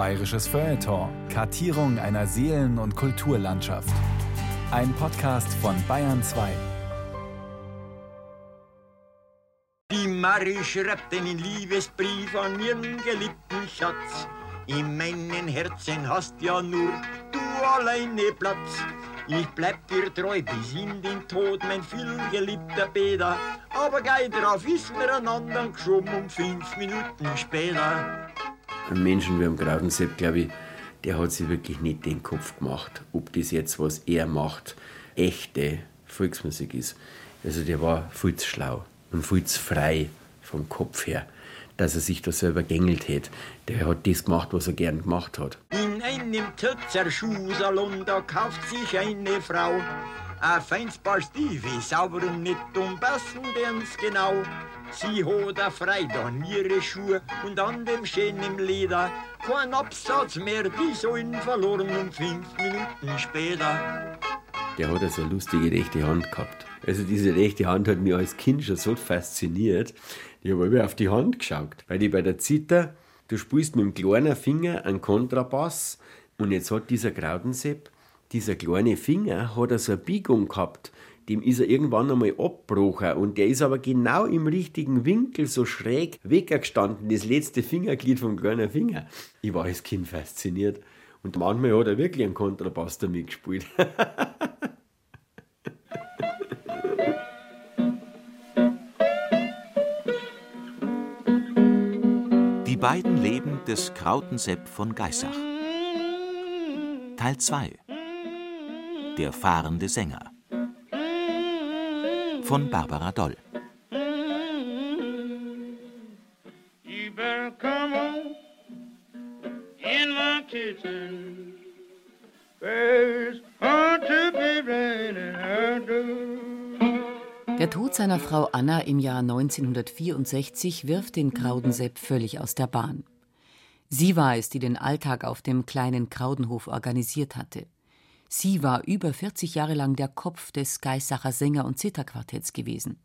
Bayerisches Feuilleton. Kartierung einer Seelen- und Kulturlandschaft. Ein Podcast von Bayern 2. Die Marie schreibt einen Liebesbrief an ihren geliebten Schatz. In meinem Herzen hast ja nur du alleine Platz. Ich bleib dir treu bis in den Tod, mein vielgeliebter Bäder. Aber gei drauf ist mir einander geschoben um fünf Minuten später. Ein Menschen wie am Graudensepp, glaube ich, der hat sich wirklich nicht den Kopf gemacht, ob das jetzt, was er macht, echte Volksmusik ist. Also der war viel zu schlau und viel zu frei vom Kopf her, dass er sich da selber gängelt hätte. Der hat das gemacht, was er gern gemacht hat. In einem Tötzer Schuhsalon, da kauft sich eine Frau ein feins Paar Stiefel, sauber und nett und passen dens genau. Sie hat a Freude an ihre Schuhe und an dem schönen Leder. Kein Absatz mehr, die sollen verloren um fünf Minuten später. Der hat also eine lustige rechte Hand gehabt. Also diese rechte Hand hat mich als Kind schon so fasziniert. Ich habe immer auf die Hand geschaut, weil ich bei der Zither, du spielst mit dem kleinen Finger einen Kontrabass und jetzt hat dieser Graudensepp, dieser kleine Finger, hat er so eine Biegung gehabt, dem ist er irgendwann einmal abgebrochen und der ist aber genau im richtigen Winkel so schräg weggestanden, das letzte Fingerglied vom kleinen Finger. Ich war als Kind fasziniert und manchmal hat er wirklich einen Kontrabass damit gespielt. Die beiden Leben des Krautensepp von Geissach. Teil 2 Der fahrende Sänger raining hard to. Der Tod seiner Frau Anna im Jahr 1964 wirft den Kraudensepp völlig aus der Bahn. Sie war es, die den Alltag auf dem kleinen Kraudenhof organisiert hatte. Sie war über 40 Jahre lang der Kopf des Geissacher Sänger- und Zitterquartetts gewesen.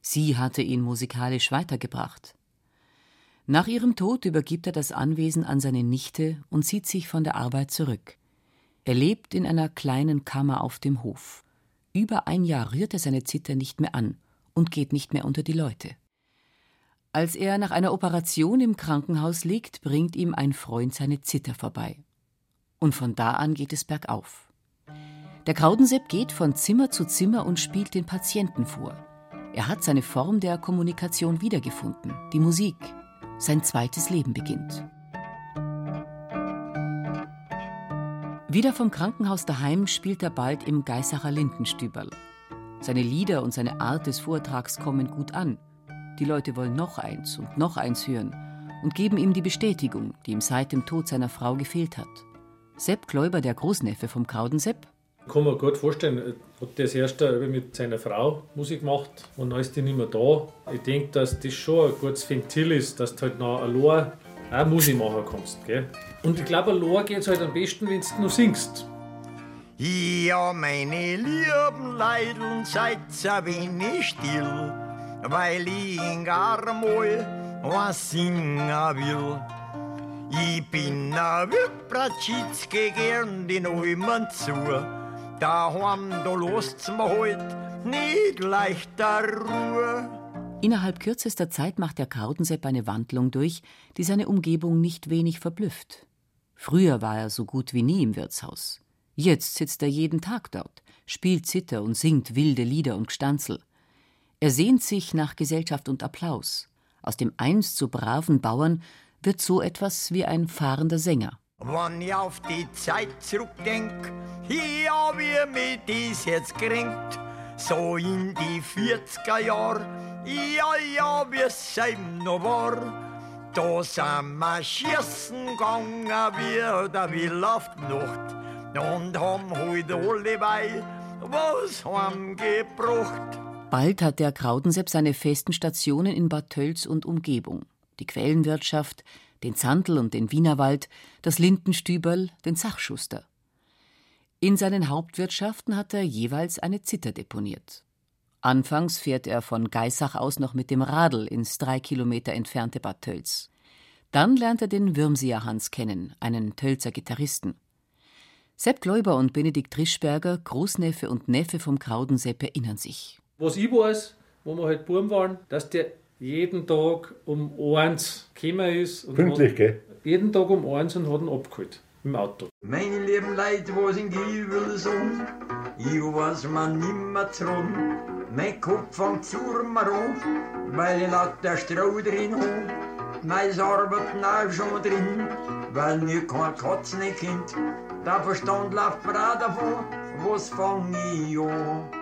Sie hatte ihn musikalisch weitergebracht. Nach ihrem Tod übergibt er das Anwesen an seine Nichte und zieht sich von der Arbeit zurück. Er lebt in einer kleinen Kammer auf dem Hof. Über ein Jahr rührt er seine Zither nicht mehr an und geht nicht mehr unter die Leute. Als er nach einer Operation im Krankenhaus liegt, bringt ihm ein Freund seine Zither vorbei. Und von da an geht es bergauf. Der Kraudensepp geht von Zimmer zu Zimmer und spielt den Patienten vor. Er hat seine Form der Kommunikation wiedergefunden, die Musik. Sein zweites Leben beginnt. Wieder vom Krankenhaus daheim spielt er bald im Geissacher Lindenstüberl. Seine Lieder und seine Art des Vortrags kommen gut an. Die Leute wollen noch eins und noch eins hören und geben ihm die Bestätigung, die ihm seit dem Tod seiner Frau gefehlt hat. Sepp Kläuber, der Großneffe vom Kraudensepp, Ich kann mir gut vorstellen, er hat das erst einmal mit seiner Frau Musik gemacht und dann ist die nicht mehr da. Ich denke, dass das schon ein gutes Ventil ist, dass du halt noch allein auch Musik machen kannst. Gell? Und ich glaube, allein geht es halt am besten, wenn du nur singst. Ja, meine lieben Leidl, seid ein wenig still, weil ich gar mal was singen will. Ich bin a Wippratschitske gern den Almen zu. Daheim, da lasst's mir halt nicht leichter Ruhe. Innerhalb kürzester Zeit macht der Krautensepp eine Wandlung durch, die seine Umgebung nicht wenig verblüfft. Früher war er so gut wie nie im Wirtshaus. Jetzt sitzt er jeden Tag dort, spielt Zither und singt wilde Lieder und Gstanzel. Er sehnt sich nach Gesellschaft und Applaus. Aus dem einst so braven Bauern wird so etwas wie ein fahrender Sänger. Wenn ich auf die Zeit zurückdenk, ja, wie mir dies jetzt kränkt, so in die 40er Jahr, ja, ja, wie es ihm noch war, da sind wir schießen gegangen wie der Will auf die Nacht und haben heute alle bei was heimgebracht. Bald hat der Krautensepp seine festen Stationen in Bad Tölz und Umgebung. Die Quellenwirtschaft, den Zandl und den Wienerwald, das Lindenstüberl, den Sachschuster. In seinen Hauptwirtschaften hat er jeweils eine Zither deponiert. Anfangs fährt er von Geissach aus noch mit dem Radl ins drei Kilometer entfernte Bad Tölz. Dann lernt er den Würmseer Hans kennen, einen Tölzer Gitarristen. Sepp Gläuber und Benedikt Trischberger, Großneffe und Neffe vom Kraudensepp, erinnern sich. Was ich weiß, wo wir halt Buben waren, dass der jeden Tag um eins gekommen ist. Und Pünktlich, hat, gell? Jeden Tag um eins und hat ihn abgeholt. Im Auto. Meine lieben Leute, was in Giebel so, ich weiß man nimmer dran. Mein Kopf fängt zu an, weil ich laut der Stroh drin hab. Mein Arbeiten auch schon drin, weil mir kein Katz nicht kennt. Der Verstand läuft mir auch davon, was fang ich an?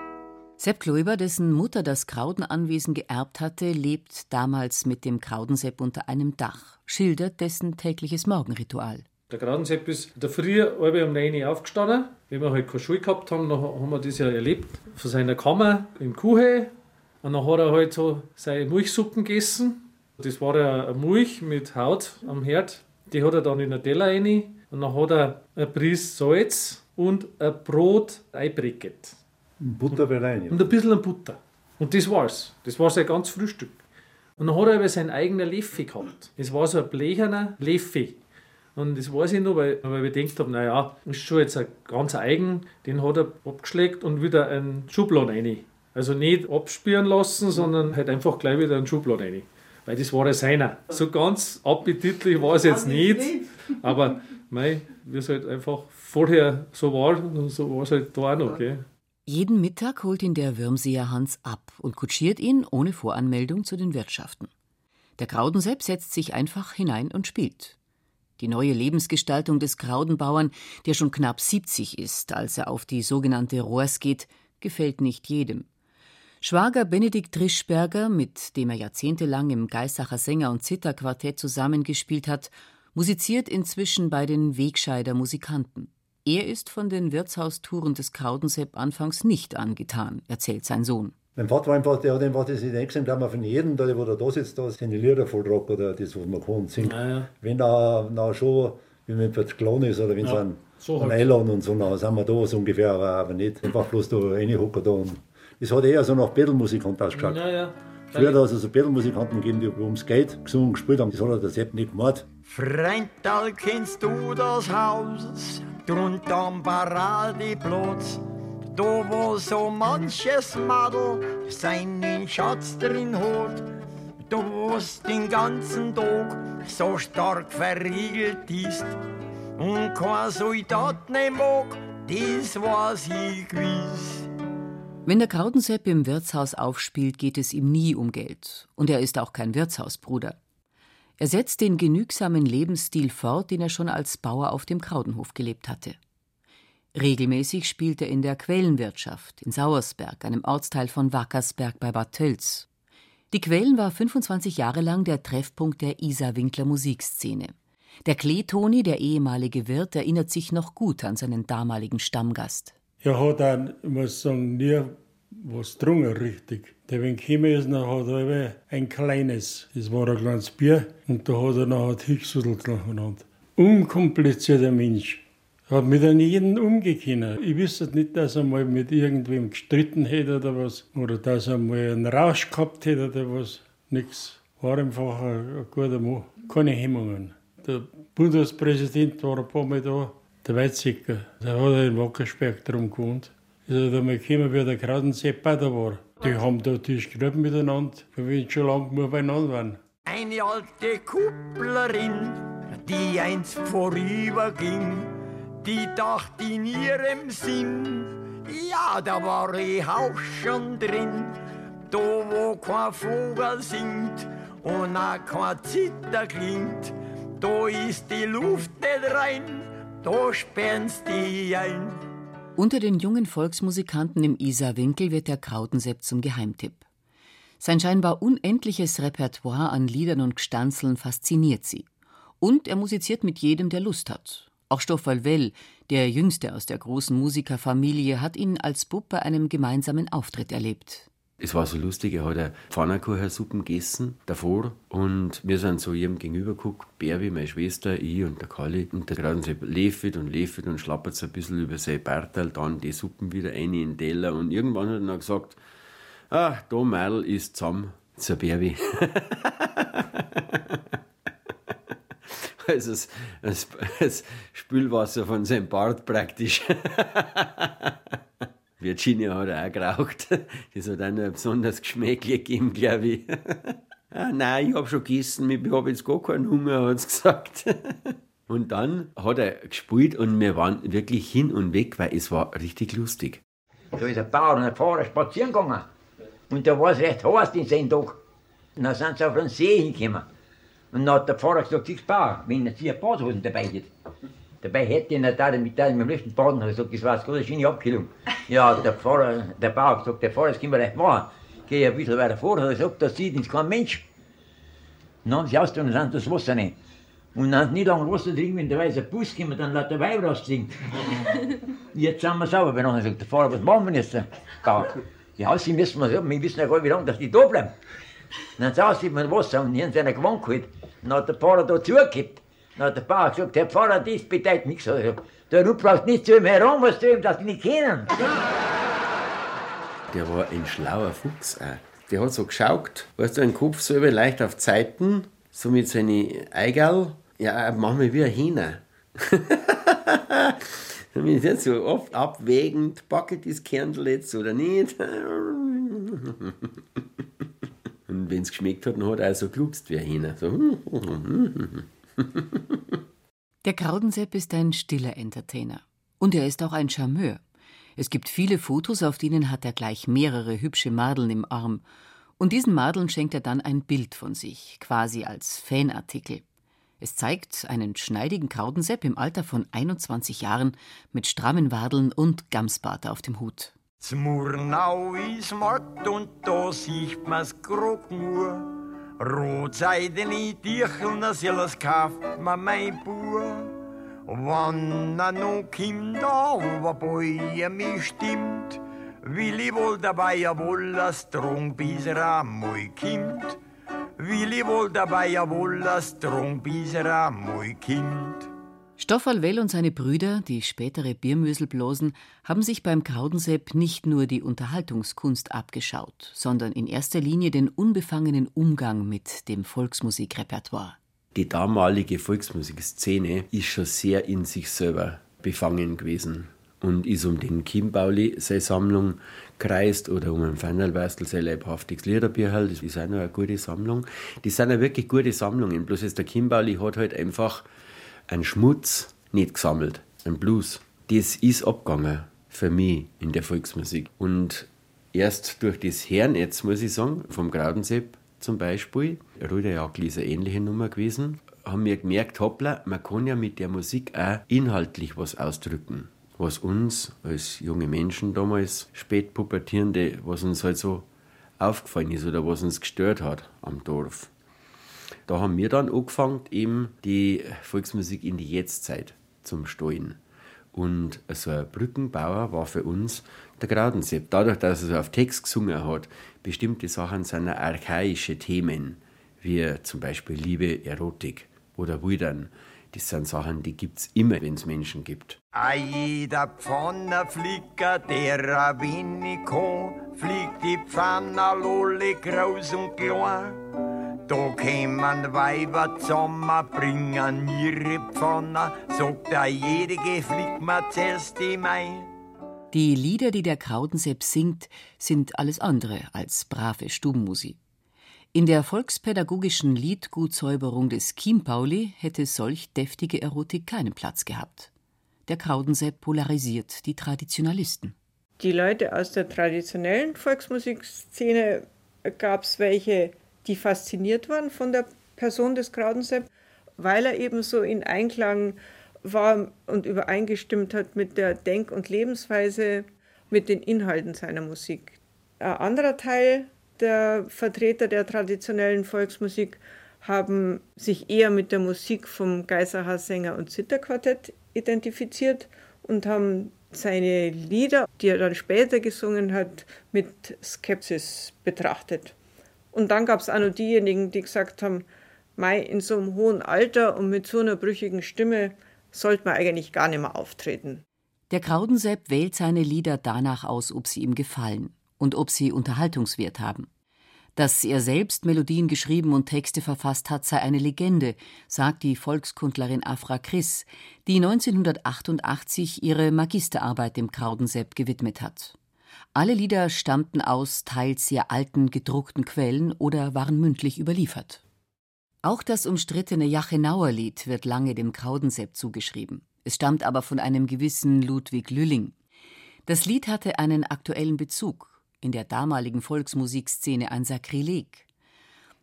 Sepp Gläuber, dessen Mutter das Kraudenanwesen geerbt hatte, lebt damals mit dem Kraudensepp unter einem Dach, schildert dessen tägliches Morgenritual. Der Gradensepp ist der Früh halb um 9 Uhr aufgestanden. Wenn wir halt keine Schule gehabt haben, dann haben wir das ja erlebt. Von seiner Kammer im Kuhe. Und dann hat er halt so seine Milchsuppen gegessen. Das war ja eine Milch mit Haut am Herd. Die hat er dann in einen Teller rein. Und dann hat er ein Pries Salz und ein Brot einbrecket. Butter wäre rein. Und ein bisschen Butter. Und das war's. Das war sein ganz Frühstück. Und dann hat er aber seinen eigenen Leffe gehabt. Das war so ein blecherner Leffe. Und das weiß ich noch, weil, weil ich gedacht habe, naja, das ist schon jetzt ein ganz eigen, den hat er abgeschleckt und wieder einen Schubladen rein. Also nicht abspüren lassen, sondern halt einfach gleich wieder einen Schubladen rein. Weil das war ja seiner. So ganz appetitlich war es jetzt nicht, aber mei, wie es halt einfach vorher so war, so war es halt da auch noch. Gell? Jeden Mittag holt ihn der Würmseer Hans ab und kutschiert ihn ohne Voranmeldung zu den Wirtschaften. Der Kraudensepp setzt sich einfach hinein und spielt. Die neue Lebensgestaltung des Kraudenbauern, der schon knapp 70 ist, als er auf die sogenannte Rohrs geht, gefällt nicht jedem. Schwager Benedikt Trischberger, mit dem er jahrzehntelang im Geisacher Sänger- und Zitterquartett zusammengespielt hat, musiziert inzwischen bei den Wegscheider Musikanten. Er ist von den Wirtshaustouren des Kraudensepp anfangs nicht angetan, erzählt sein Sohn. Mein Vater war einfach, der hat einfach das in gesehen, da man von jedem, da, wo der da sitzt, da seine Lieder voll rock oder das, was man kann und singt. Ah, ja. Wenn da na schon, wenn man jetzt klein ist oder wenn Ja, sie einen, so einen halt. und so, dann sind wir da so ungefähr, aber, aber nicht einfach bloß da reinhocken da. Und das hat eher so nach Bettelmusikant ausgeschaut. Ja, ja. Früher hat es also Bettelmusikanten gegeben, die ums Geld gesungen, gespielt haben. Das hat der Sepp nicht gemacht. Freundal, kennst du das Haus? Drunter am Paradeplatz. Da wo so manches Madel seinen Schatz drin hat. Da wo's den ganzen Tag so stark verriegelt ist. Und kein Soldat ne mag, das weiß ich gewiss. Wenn der Kraudensepp im Wirtshaus aufspielt, geht es ihm nie um Geld. Und er ist auch kein Wirtshausbruder. Er setzt den genügsamen Lebensstil fort, den er schon als Bauer auf dem Kraudenhof gelebt hatte. Regelmäßig spielt er in der Quellenwirtschaft in Sauersberg, einem Ortsteil von Wackersberg bei Bad Tölz. Die Quellen war 25 Jahre lang der Treffpunkt der Isar-Winkler Musikszene. Der Kleetoni, der ehemalige Wirt, erinnert sich noch gut an seinen damaligen Stammgast. Er hat ich muss sagen, nie was getrunken, richtig. Der, wenn gekommen ist, dann hat er ein kleines, das war ein kleines Bier, und da hat er nachher Hicksudel genannt. Unkomplizierter Mensch. Hat mit an jeden umgekommen. Ich wüsste nicht, dass er mal mit irgendwem gestritten hätte oder was. Oder dass er mal einen Rausch gehabt hätte oder was. Nix. War einfach ein, ein guter Mann. Keine Hemmungen. Der Bundespräsident war ein paar Mal da, der Weizsäcker. Der hat in Wackersberg drum gewohnt. Er da mal gekommen, wie der Kraudensepp auch da war. Die haben da Tisch geschrieben miteinander, weil wir schon lange nur beieinander waren. Eine alte Kupplerin, die einst vorüberging, die dachte in ihrem Sinn, ja, da war ich auch schon drin, da wo kein Vogel singt und auch kein Zitter klingt, da ist die Luft nicht rein, da sperren's die ein. Unter den jungen Volksmusikanten im Isarwinkel wird der Krautensepp zum Geheimtipp. Sein scheinbar unendliches Repertoire an Liedern und Gstanzeln fasziniert sie. Und er musiziert mit jedem, der Lust hat. Auch Stoffel Well, der jüngste aus der großen Musikerfamilie, hat ihn als Bub bei einem gemeinsamen Auftritt erlebt. Es war so lustig, er hat eine Pfannkuchensuppen gegessen davor und wir sind so jedem gegenüber geguckt, Berwi, meine Schwester, ich und der Kalli und der Gradensepp lefet und lefet und schlappert so ein bisschen über sein Bartal, dann die Suppen wieder rein in den Teller und irgendwann hat er dann gesagt, ah, da Mädel ist zusammen, so Berwi. als das, das, das Spülwasser von seinem Bart praktisch. Virginia hat auch geraucht. Das hat auch noch ein besonderes Geschmäckle gegeben, glaube ich. ah, nein, ich habe schon gegessen, ich habe jetzt gar keinen Hunger, hat es gesagt. Und dann hat er gespielt und wir waren wirklich hin und weg, weil es war richtig lustig. Da ist ein Bauer und ein Fahrer spazieren gegangen. Und da war es recht heiß den seinen Tag. Und dann sind sie auf den See hingekommen. Und dann hat der Pfarrer gesagt, siehst Bauer, wenn er sich Badhosen dabei hat. Dabei hätte ich nicht mit dem letzten Baden gesagt, das war eine schöne Abkühlung. Ja, der Pfarrer, der Bauer hat gesagt, der Pfarrer, das können wir nicht machen. Geh ein bisschen weiter vor, hat er gesagt, das sieht uns kein Mensch. Und dann haben sie ausgetan und sind das Wasser rein. Und dann nicht lange Wasser trinken, wenn der weiße Bus kommt, dann lässt der Weib rausziehen. Jetzt sind wir sauber. Wenn er sagt, der Fahrer, was machen wir jetzt? Da. Ja, sie müssen wir sagen, wir wissen ja gar nicht, wie lange dass die da bleiben. Und dann saß sie mit Wasser und hier haben sie einen Gewand geholt. Dann hat der Fahrer da zugekippt. Hat der Bauer gesagt, der Pfarrer, das bedeutet nichts. Also, du brauchst nicht zu ihm heran, was du ihm das nicht kennen. Der war ein schlauer Fuchs auch. Der hat so geschaut, weißt du, den Kopf so leicht auf Zeiten, so mit seinen Eigerl. Ja, wir wie ein Hähner. Ich jetzt so oft abwägend, packe ich das Kernel jetzt oder nicht. Und wenn es geschmeckt hat, dann hat er auch so glubst wie ein Hähner. So. Der Kraudensepp ist ein stiller Entertainer. Und er ist auch ein Charmeur. Es gibt viele Fotos, auf denen hat er gleich mehrere hübsche Madeln im Arm. Und diesen Madeln schenkt er dann ein Bild von sich, quasi als Fanartikel. Es zeigt einen schneidigen Kraudensepp im Alter von 21 Jahren mit strammen Wadeln und Gamsbart auf dem Hut. Zmurnau ist Markt und da sieht man's grad nur. Rotseidene Tierchen, das alles kauft man mein Bub. Wann er noch kommt, aber bei mir stimmt, will ich wohl dabei ja wohl das Drung bis er einmal kommt. Will ich wohl dabei ja wohl das Drung bis er einmal kommt. Stoffel Well und seine Brüder, die spätere Biermöselblosen, haben sich beim Kraudensepp nicht nur die Unterhaltungskunst abgeschaut, sondern in erster Linie den unbefangenen Umgang mit dem Volksmusikrepertoire. Die damalige Volksmusikszene ist schon sehr in sich selber befangen gewesen und ist um den Kim Bauli seine Sammlung kreist oder um den Feinerlweißel sein leibhaftiges Liederbierhal, das ist auch noch eine gute Sammlung. Die sind ja wirklich gute Sammlungen, bloß jetzt der Kim Bauli hat halt einfach einen Schmutz nicht gesammelt, ein Blues. Das ist abgegangen für mich in der Volksmusik. Und erst durch das Herrnetz, muss ich sagen, vom Graudensepp zum Beispiel, Rüderjagd ist eine ähnliche Nummer gewesen, haben wir gemerkt, hoppla, man kann ja mit der Musik auch inhaltlich was ausdrücken. Was uns als junge Menschen damals, spätpubertierende, was uns halt so aufgefallen ist oder was uns gestört hat am Dorf. Da haben wir dann angefangen, eben die Volksmusik in die Jetztzeit zum Steuern. Und so ein Brückenbauer war für uns der Graudensepp. Dadurch, dass er so auf Text gesungen hat, bestimmte Sachen sind archaische Themen, wie zum Beispiel Liebe, Erotik oder Wildern. Das sind Sachen, die gibt es immer, wenn es Menschen gibt. A jeder Pfannenflicker, der ein wenig kann, fliegt die Pfanne lolle groß und klein. Da kämen Weiber zusammen, bringen ihre Pfanne, sagt der jedige, fliegt mir zuerst die Mai. Die Lieder, die der Kraudensepp singt, sind alles andere als brave Stubenmusik. In der volkspädagogischen Liedgutsäuberung des Chiempauli hätte solch deftige Erotik keinen Platz gehabt. Der Kraudensepp polarisiert die Traditionalisten. Die Leute aus der traditionellen Volksmusikszene gab es welche, die fasziniert waren von der Person des Kraudensepp, weil er eben so in Einklang war und übereingestimmt hat mit der Denk- und Lebensweise, mit den Inhalten seiner Musik. Ein anderer Teil der Vertreter der traditionellen Volksmusik haben sich eher mit der Musik vom Geiserhaar Sänger und Zitterquartett identifiziert und haben seine Lieder, die er dann später gesungen hat, mit Skepsis betrachtet. Und dann gab es auch noch diejenigen, die gesagt haben, Mai, in so einem hohen Alter und mit so einer brüchigen Stimme sollte man eigentlich gar nicht mehr auftreten. Der Kraudensepp wählt seine Lieder danach aus, ob sie ihm gefallen und ob sie Unterhaltungswert haben. Dass er selbst Melodien geschrieben und Texte verfasst hat, sei eine Legende, sagt die Volkskundlerin Afra Chris, die 1988 ihre Magisterarbeit dem Kraudensepp gewidmet hat. Alle Lieder stammten aus teils sehr alten gedruckten Quellen oder waren mündlich überliefert. Auch das umstrittene Jachenauer Lied wird lange dem Kraudensepp zugeschrieben. Es stammt aber von einem gewissen Ludwig Lülling. Das Lied hatte einen aktuellen Bezug in der damaligen Volksmusikszene ein Sakrileg.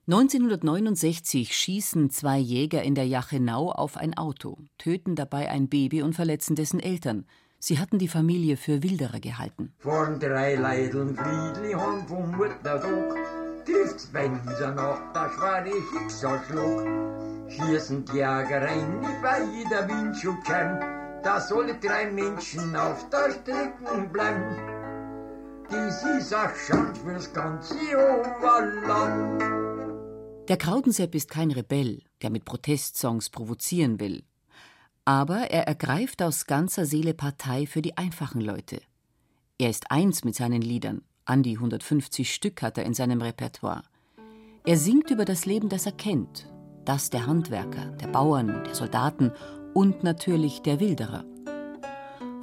1969 schießen zwei Jäger in der Jachenau auf ein Auto, töten dabei ein Baby und verletzen dessen Eltern. Sie hatten die Familie für Wilderer gehalten. Vorn drei Leideln Friedli haben vom Muttertag trifft's bei dieser Nacht der schwere Schicksalsschlag. Schießen die Jäger rein bei jeder Windschutzschein, dass alle drei Menschen auf der Strecke bleiben. Das ist ein Schand fürs ganze Oberland. Der Kraudensepp ist kein Rebell, der mit Protestsongs provozieren will. Aber er ergreift aus ganzer Seele Partei für die einfachen Leute. Er ist eins mit seinen Liedern. An die 150 Stück hat er in seinem Repertoire. Er singt über das Leben, das er kennt. Das der Handwerker, der Bauern, der Soldaten und natürlich der Wilderer.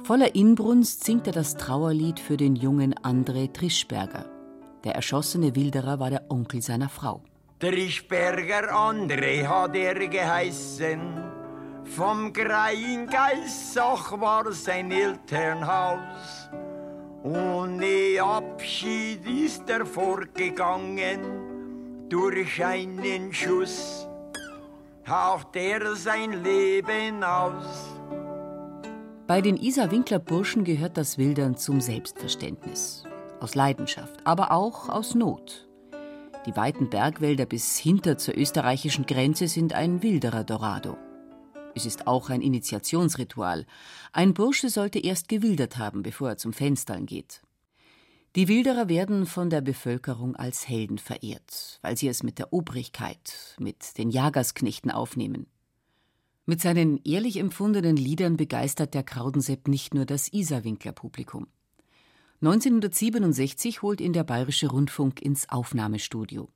Voller Inbrunst singt er das Trauerlied für den jungen André Trischberger. Der erschossene Wilderer war der Onkel seiner Frau. Trischberger André hat er geheißen. Vom Grein Geissach war sein Elternhaus. Ohne Abschied ist er vorgegangen. Durch einen Schuss haucht er sein Leben aus. Bei den Isar-Winkler Burschen gehört das Wildern zum Selbstverständnis. Aus Leidenschaft, aber auch aus Not. Die weiten Bergwälder bis hinter zur österreichischen Grenze sind ein wilderer Dorado. Es ist auch ein Initiationsritual. Ein Bursche sollte erst gewildert haben, bevor er zum Fenstern geht. Die Wilderer werden von der Bevölkerung als Helden verehrt, weil sie es mit der Obrigkeit, mit den Jagersknechten aufnehmen. Mit seinen ehrlich empfundenen Liedern begeistert der Kraudensepp nicht nur das Isarwinkler Publikum. 1967 holt ihn der Bayerische Rundfunk ins Aufnahmestudio.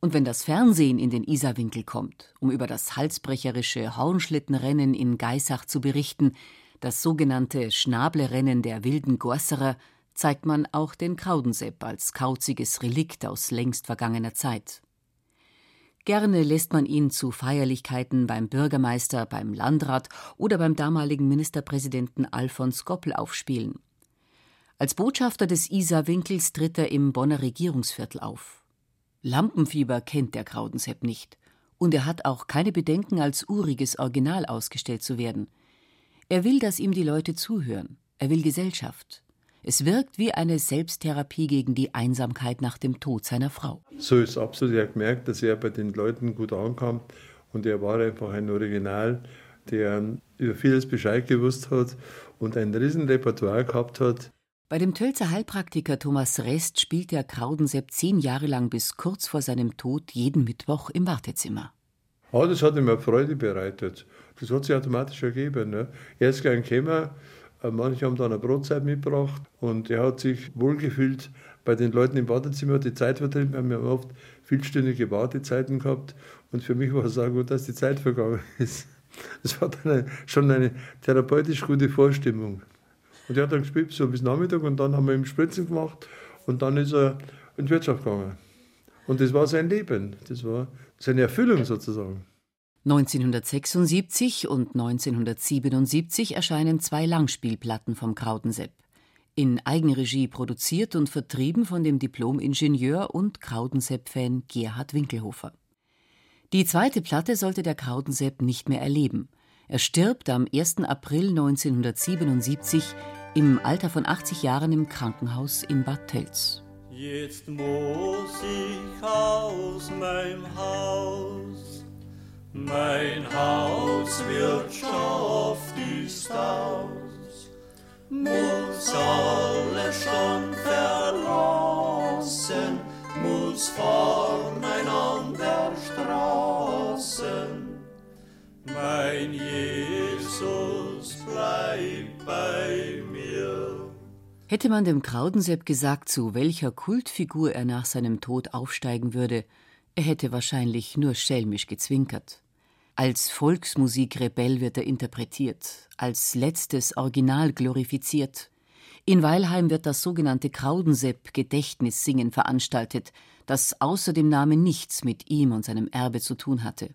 Und wenn das Fernsehen in den Isarwinkel kommt, um über das halsbrecherische Hornschlittenrennen in Geisach zu berichten, das sogenannte Schnablerennen der wilden Gorserer, zeigt man auch den Kraudensepp als kauziges Relikt aus längst vergangener Zeit. Gerne lässt man ihn zu Feierlichkeiten beim Bürgermeister, beim Landrat oder beim damaligen Ministerpräsidenten Alfons Goppel aufspielen. Als Botschafter des Isarwinkels tritt er im Bonner Regierungsviertel auf. Lampenfieber kennt der Kraudensepp nicht. Und er hat auch keine Bedenken, als uriges Original ausgestellt zu werden. Er will, dass ihm die Leute zuhören. Er will Gesellschaft. Es wirkt wie eine Selbsttherapie gegen die Einsamkeit nach dem Tod seiner Frau. So ist absolut. Er gemerkt, dass er bei den Leuten gut ankam und er war einfach ein Original, der über vieles Bescheid gewusst hat und ein riesen Repertoire gehabt hat. Bei dem Tölzer Heilpraktiker Thomas Rest spielt der Kraudensepp zehn Jahre lang bis kurz vor seinem Tod jeden Mittwoch im Wartezimmer. Ah, das hat ihm eine Freude bereitet. Das hat sich automatisch ergeben. Ne? Er ist gleich gekommen, äh, Manche haben dann eine Brotzeit mitgebracht und er hat sich wohlgefühlt bei den Leuten im Wartezimmer, die Zeit vertrieben. Wir haben oft vielstündige Wartezeiten gehabt und für mich war es auch gut, dass die Zeit vergangen ist. Es war dann schon eine therapeutisch gute Vorstimmung. Und er hat dann gespielt so bis Nachmittag und dann haben wir ihm Spritzen gemacht und dann ist er in die Wirtschaft gegangen. Und das war sein Leben, das war seine Erfüllung sozusagen. 1976 und 1977 erscheinen zwei Langspielplatten vom Krautensepp. In Eigenregie produziert und vertrieben von dem Diplom-Ingenieur und Krautensepp-Fan Gerhard Winkelhofer. Die zweite Platte sollte der Krautensepp nicht mehr erleben. Er stirbt am 1. April 1977 im Alter von 80 Jahren im Krankenhaus in Bad Tölz. Jetzt muss ich aus meinem Haus mein Haus Wirtschaft ist aus, muss alle schon verlassen, muss vorn einander Straßen. Mein Jesus bleib bei mir, Hätte man dem Kraudensepp gesagt, zu welcher Kultfigur er nach seinem Tod aufsteigen würde, er hätte wahrscheinlich nur schelmisch gezwinkert. Als Volksmusikrebell wird er interpretiert, als letztes Original glorifiziert. In Weilheim wird das sogenannte Kraudensepp-Gedächtnissingen veranstaltet, das außer dem Namen nichts mit ihm und seinem Erbe zu tun hatte.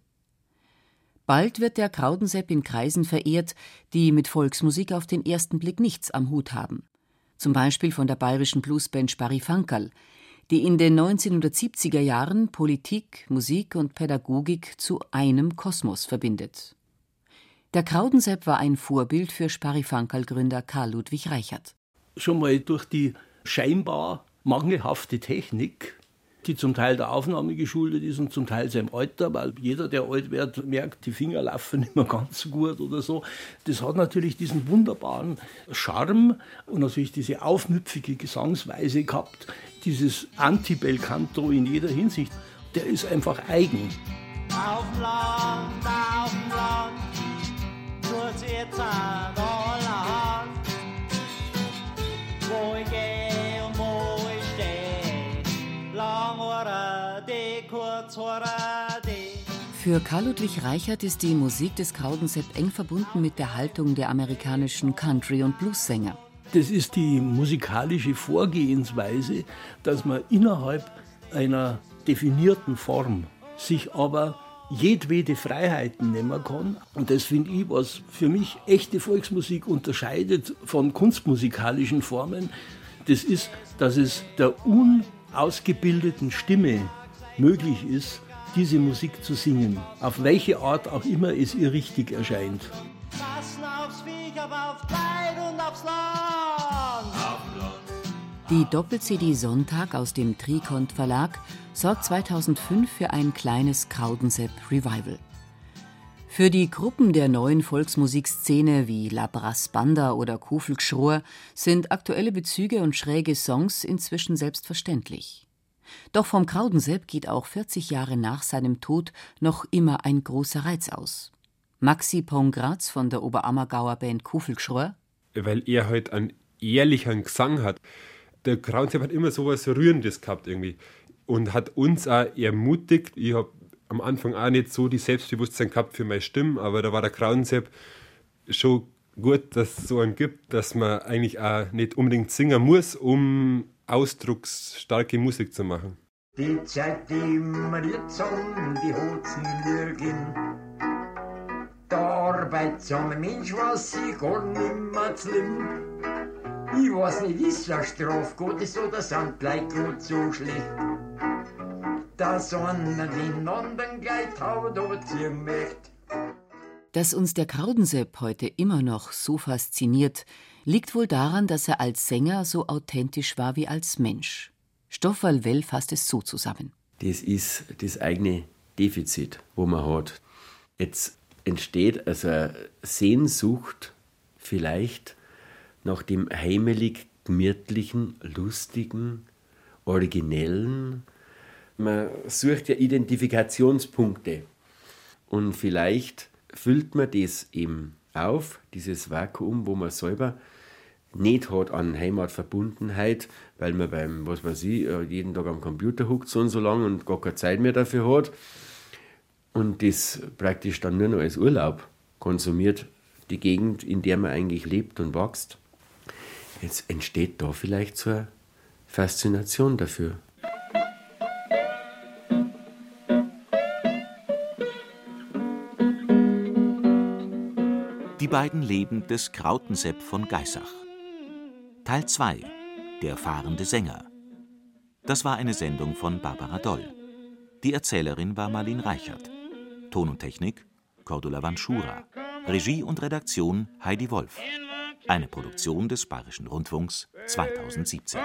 Bald wird der Kraudensepp in Kreisen verehrt, die mit Volksmusik auf den ersten Blick nichts am Hut haben. Zum Beispiel von der bayerischen Bluesband Sparifankerl, die in den 1970er Jahren Politik, Musik und Pädagogik zu einem Kosmos verbindet. Der Kraudensepp war ein Vorbild für Sparifankerl-Gründer Karl Ludwig Reichert. Schon mal durch die scheinbar mangelhafte Technik die zum Teil der Aufnahme geschuldet ist und zum Teil seinem Alter, weil jeder, der alt wird, merkt, die Finger laufen nicht mehr ganz gut oder so. Das hat natürlich diesen wunderbaren Charme und natürlich diese aufmüpfige Gesangsweise gehabt, dieses Anti-Belcanto in jeder Hinsicht. Der ist einfach eigen. Auf Land, auf Land, Für Karl Ludwig Reichert ist die Musik des Kraudensepp eng verbunden mit der Haltung der amerikanischen Country- und Bluessänger. Das ist die musikalische Vorgehensweise, dass man innerhalb einer definierten Form sich aber jedwede Freiheiten nehmen kann. Und das finde ich, was für mich echte Volksmusik unterscheidet von kunstmusikalischen Formen. Das ist, dass es der unausgebildeten Stimme möglich ist, diese Musik zu singen, auf welche Art auch immer es ihr richtig erscheint. Die Doppel-CD Sonntag aus dem Trikont Verlag sorgt 2005 für ein kleines Kraudensepp-Revival. Für die Gruppen der neuen Volksmusikszene wie La Brass Banda oder Kufelgschrur sind aktuelle Bezüge und schräge Songs inzwischen selbstverständlich. Doch vom Kraudensepp geht auch 40 Jahre nach seinem Tod noch immer ein großer Reiz aus. Maxi Pongratz von der Oberammergauer Band Kufelgschrur weil er halt einen ehrlichen Gesang hat. Der Krauensepp hat immer so was Rührendes gehabt irgendwie und hat uns auch ermutigt. Ich habe am Anfang auch nicht so die Selbstbewusstsein gehabt für meine Stimme, aber da war der Krauensepp schon gut, dass es so einen gibt, dass man eigentlich auch nicht unbedingt singen muss, um ausdrucksstarke Musik zu machen. Die Zeit, die immer jetzt um die Hotzen lürgen. Der arbeitsame Mensch was sie gar nimmer schlimm. Ich weiß nicht, ist er Straf Gottes oder sind gleich gut so schlecht. Dass einer den anderen gleich taut oder möchte. Dass uns der Kraudensepp heute immer noch so fasziniert, liegt wohl daran, dass er als Sänger so authentisch war wie als Mensch. Stoffel Well fasst es so zusammen. Das ist das eigene Defizit, wo man hat. Jetzt entsteht also eine Sehnsucht vielleicht nach dem heimelig gemütlichen, lustigen, originellen. Man sucht ja Identifikationspunkte. Und vielleicht füllt man das eben auf, dieses Vakuum, wo man selber nicht hat an Heimatverbundenheit, weil man beim, was weiß ich, äh, jeden Tag am Computer huckt so und so lang und gar keine Zeit mehr dafür hat und das praktisch dann nur noch als Urlaub konsumiert, die Gegend, in der man eigentlich lebt und wächst. Jetzt entsteht da vielleicht so eine Faszination dafür. Beiden Leben des Krautensepp von Geissach. Teil 2 Der fahrende Sänger. Das war eine Sendung von Barbara Doll. Die Erzählerin war Marlene Reichert. Ton und Technik Cordula Vanschura. Regie und Redaktion Heidi Wolf. Eine Produktion des Bayerischen Rundfunks 2017.